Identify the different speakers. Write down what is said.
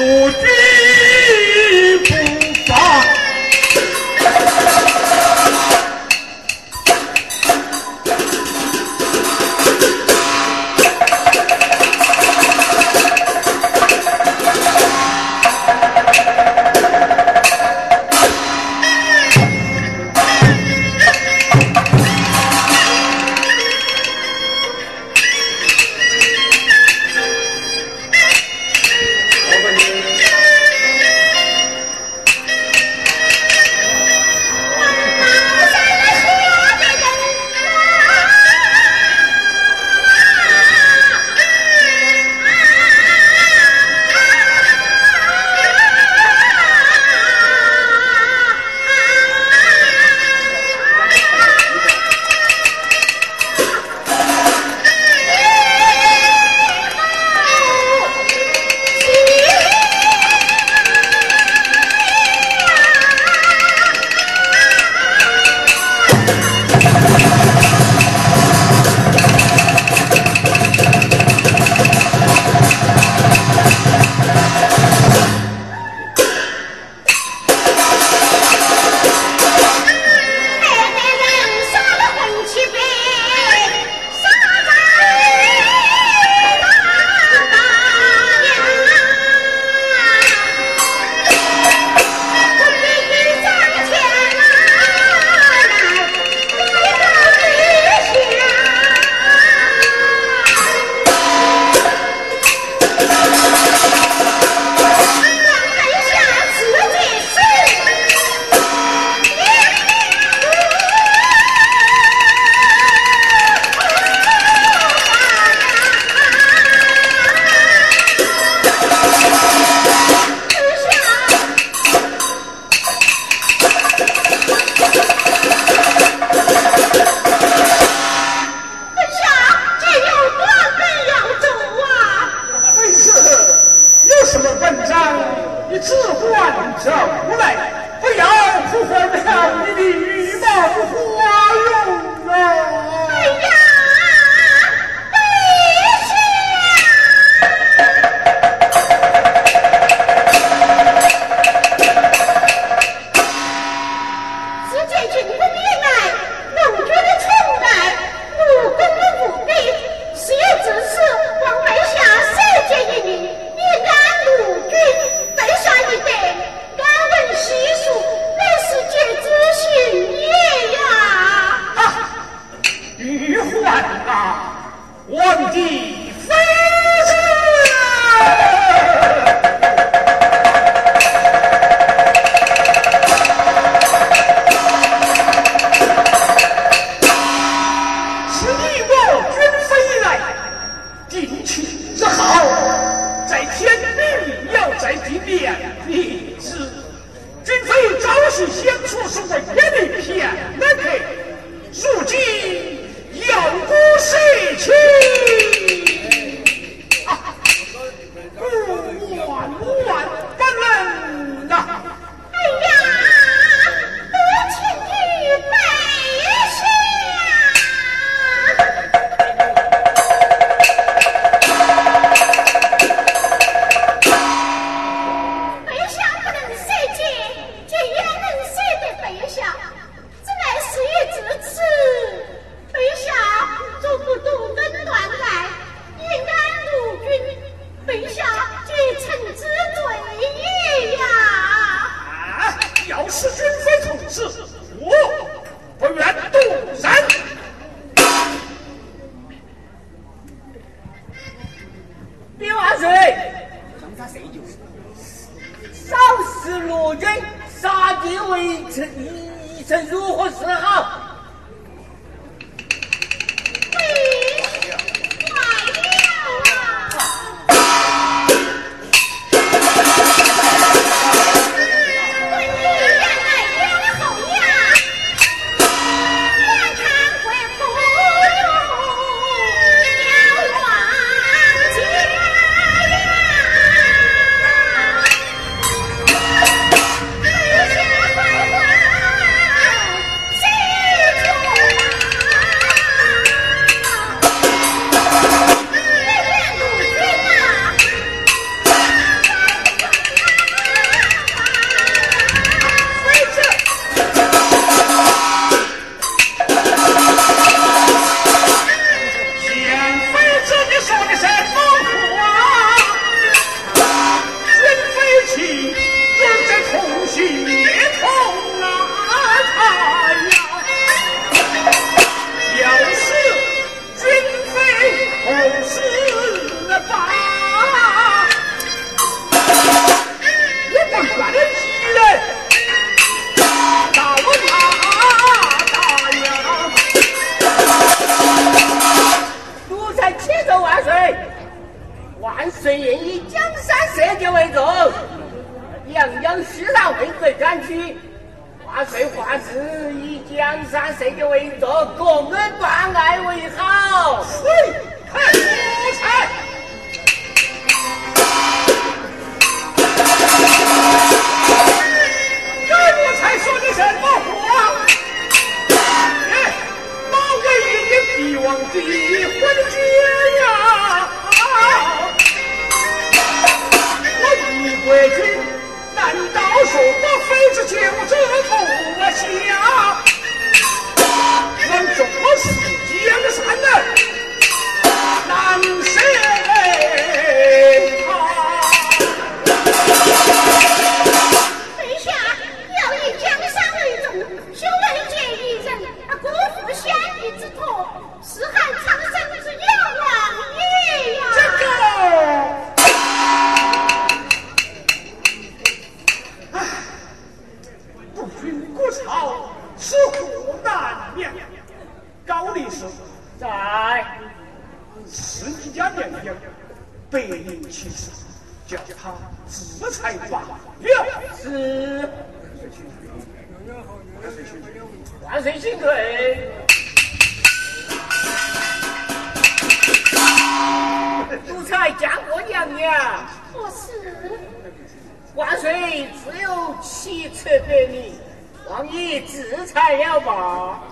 Speaker 1: 五 g 在地面，你知，军非早时相处，是为今日骗来客。如今又不谁情。是军非主事，我不愿动人。
Speaker 2: 别忘谁？长沙谁救？少时罗军杀敌围城，一城如何是好？千岁万岁万岁人以江山社稷为重泱泱西南为水山区万岁万世以江山社稷为重共恩断爱为好
Speaker 1: 就这头下。六
Speaker 2: 四万岁星退奴才嫁过娘娘万岁只有七尺白米望你自裁了吧